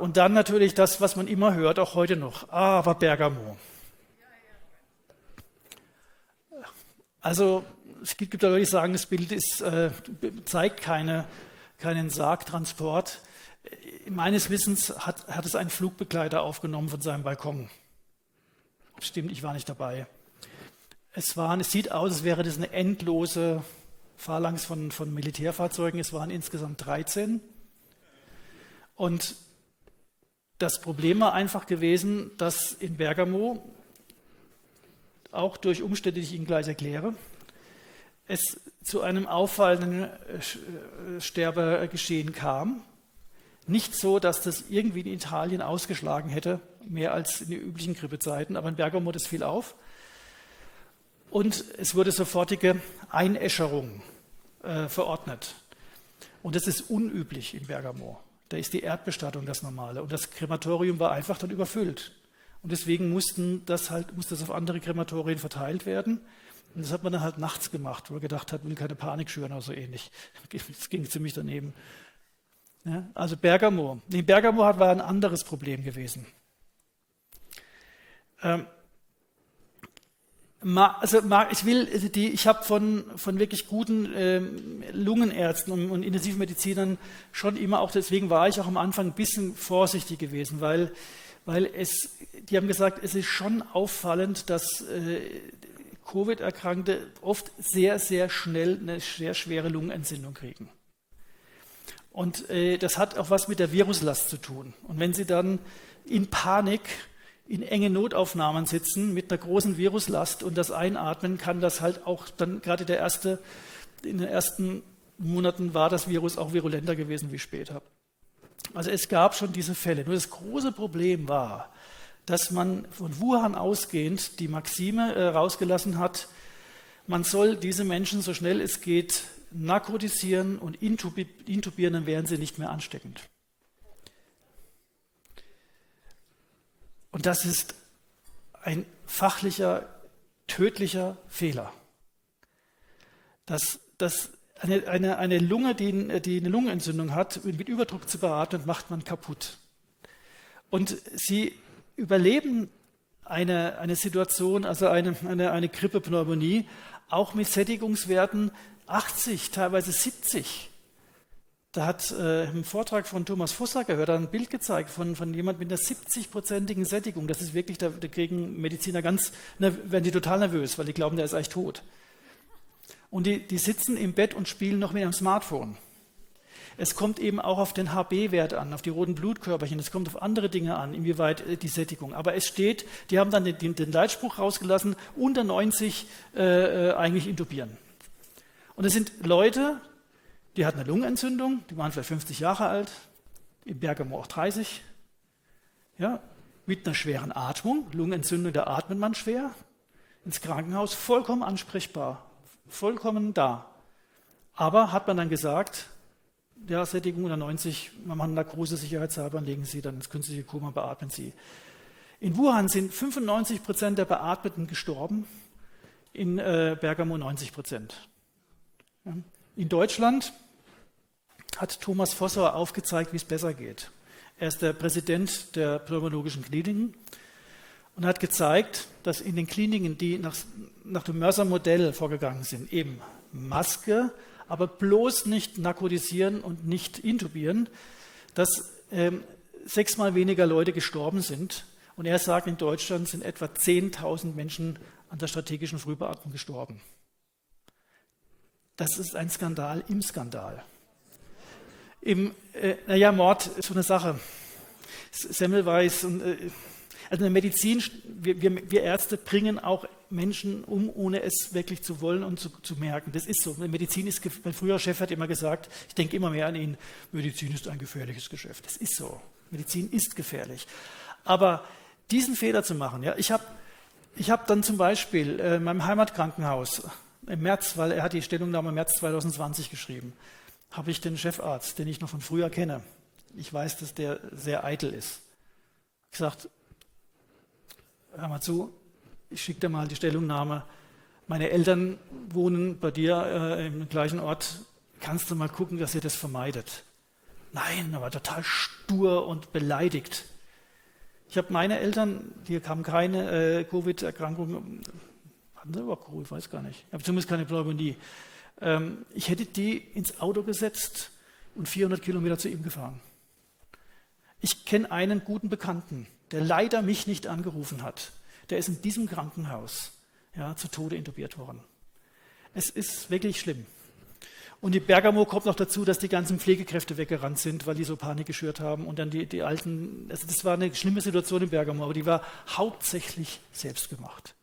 Und dann natürlich das, was man immer hört, auch heute noch. Ah, aber Bergamo. Also es gibt Leute, die sagen, das Bild ist, äh, zeigt keine, keinen Sargtransport. Meines Wissens hat, hat es ein Flugbegleiter aufgenommen von seinem Balkon. Stimmt, ich war nicht dabei. Es, waren, es sieht aus, als wäre das eine endlose Phalanx von, von Militärfahrzeugen. Es waren insgesamt 13. Und das Problem war einfach gewesen, dass in Bergamo, auch durch Umstände, die ich Ihnen gleich erkläre, es zu einem auffallenden äh, Sterbegeschehen kam. Nicht so, dass das irgendwie in Italien ausgeschlagen hätte, mehr als in den üblichen Grippezeiten, aber in Bergamo das fiel auf. Und es wurde sofortige Einäscherung äh, verordnet. Und das ist unüblich in Bergamo. Da ist die Erdbestattung das Normale. Und das Krematorium war einfach dann überfüllt. Und deswegen mussten das halt, musste das auf andere Krematorien verteilt werden. Und das hat man dann halt nachts gemacht, wo er gedacht hat, will keine Panik schüren oder so ähnlich. Das ging ziemlich daneben. Ja, also Bergamo. Nee, Bergamo war ein anderes Problem gewesen. Ähm, also ich will also die, ich habe von, von wirklich guten ähm, Lungenärzten und, und Intensivmedizinern schon immer auch, deswegen war ich auch am Anfang ein bisschen vorsichtig gewesen, weil, weil es, die haben gesagt, es ist schon auffallend, dass äh, Covid-Erkrankte oft sehr, sehr schnell eine sehr schwere Lungenentzündung kriegen. Und äh, das hat auch was mit der Viruslast zu tun. Und wenn sie dann in Panik in enge Notaufnahmen sitzen mit einer großen Viruslast und das Einatmen kann das halt auch dann gerade der erste, in den ersten Monaten war das Virus auch virulenter gewesen wie später. Also es gab schon diese Fälle. Nur das große Problem war, dass man von Wuhan ausgehend die Maxime äh, rausgelassen hat, man soll diese Menschen so schnell es geht narkotisieren und intubieren, dann wären sie nicht mehr ansteckend. Und das ist ein fachlicher, tödlicher Fehler. Dass, dass eine, eine, eine Lunge, die, die eine Lungenentzündung hat, mit Überdruck zu beatmen, macht man kaputt. Und sie überleben eine, eine Situation, also eine, eine, eine Grippepneumonie, auch mit Sättigungswerten 80, teilweise 70. Da hat äh, im Vortrag von Thomas Fussacker wird ein Bild gezeigt von, von jemand mit einer 70-prozentigen Sättigung. Das ist wirklich, da, da kriegen Mediziner ganz, ne, werden die total nervös, weil die glauben, der ist eigentlich tot. Und die, die sitzen im Bett und spielen noch mit einem Smartphone. Es kommt eben auch auf den HB-Wert an, auf die roten Blutkörperchen. Es kommt auf andere Dinge an, inwieweit äh, die Sättigung. Aber es steht, die haben dann den, den Leitspruch rausgelassen, unter 90 äh, äh, eigentlich intubieren. Und es sind Leute, die hatten eine Lungenentzündung, die waren vielleicht 50 Jahre alt, im Bergamo auch 30, ja, mit einer schweren Atmung. Lungenentzündung, da atmet man schwer. Ins Krankenhaus vollkommen ansprechbar, vollkommen da. Aber hat man dann gesagt, ja, Sättigung unter 90, man macht Narkose sicherheitshalber, legen Sie dann ins künstliche Koma, beatmen Sie. In Wuhan sind 95 Prozent der Beatmeten gestorben, in äh, Bergamo 90 Prozent. Ja. In Deutschland hat Thomas Vossauer aufgezeigt, wie es besser geht. Er ist der Präsident der pneumologischen Kliniken und hat gezeigt, dass in den Kliniken, die nach, nach dem Mörser-Modell vorgegangen sind, eben Maske, aber bloß nicht narkotisieren und nicht intubieren, dass ähm, sechsmal weniger Leute gestorben sind. Und er sagt, in Deutschland sind etwa 10.000 Menschen an der strategischen Frühbeatmung gestorben. Das ist ein Skandal im Skandal. Im, äh, naja, Mord ist so eine Sache. Semmelweis und äh, also in der Medizin, wir, wir, wir, Ärzte bringen auch Menschen um, ohne es wirklich zu wollen und zu, zu merken. Das ist so. Medizin ist, mein früherer Chef hat immer gesagt, ich denke immer mehr an ihn, Medizin ist ein gefährliches Geschäft. Das ist so. Medizin ist gefährlich. Aber diesen Fehler zu machen, ja, ich habe ich hab dann zum Beispiel äh, in meinem Heimatkrankenhaus im März, weil er hat die Stellungnahme im März 2020 geschrieben, habe ich den Chefarzt, den ich noch von früher kenne, ich weiß, dass der sehr eitel ist, gesagt, hör mal zu, ich schicke dir mal die Stellungnahme, meine Eltern wohnen bei dir äh, im gleichen Ort, kannst du mal gucken, dass ihr das vermeidet. Nein, er war total stur und beleidigt. Ich habe meine Eltern, die haben keine äh, Covid-Erkrankung, hatten sie überhaupt Covid, ich weiß gar nicht. Ich habe zumindest keine Pneumonie. Ähm, ich hätte die ins Auto gesetzt und 400 Kilometer zu ihm gefahren. Ich kenne einen guten Bekannten, der leider mich nicht angerufen hat. Der ist in diesem Krankenhaus ja, zu Tode intubiert worden. Es ist wirklich schlimm. Und die Bergamo kommt noch dazu, dass die ganzen Pflegekräfte weggerannt sind, weil die so Panik geschürt haben. Und dann die, die alten, also das war eine schlimme Situation in Bergamo, aber die war hauptsächlich selbst gemacht.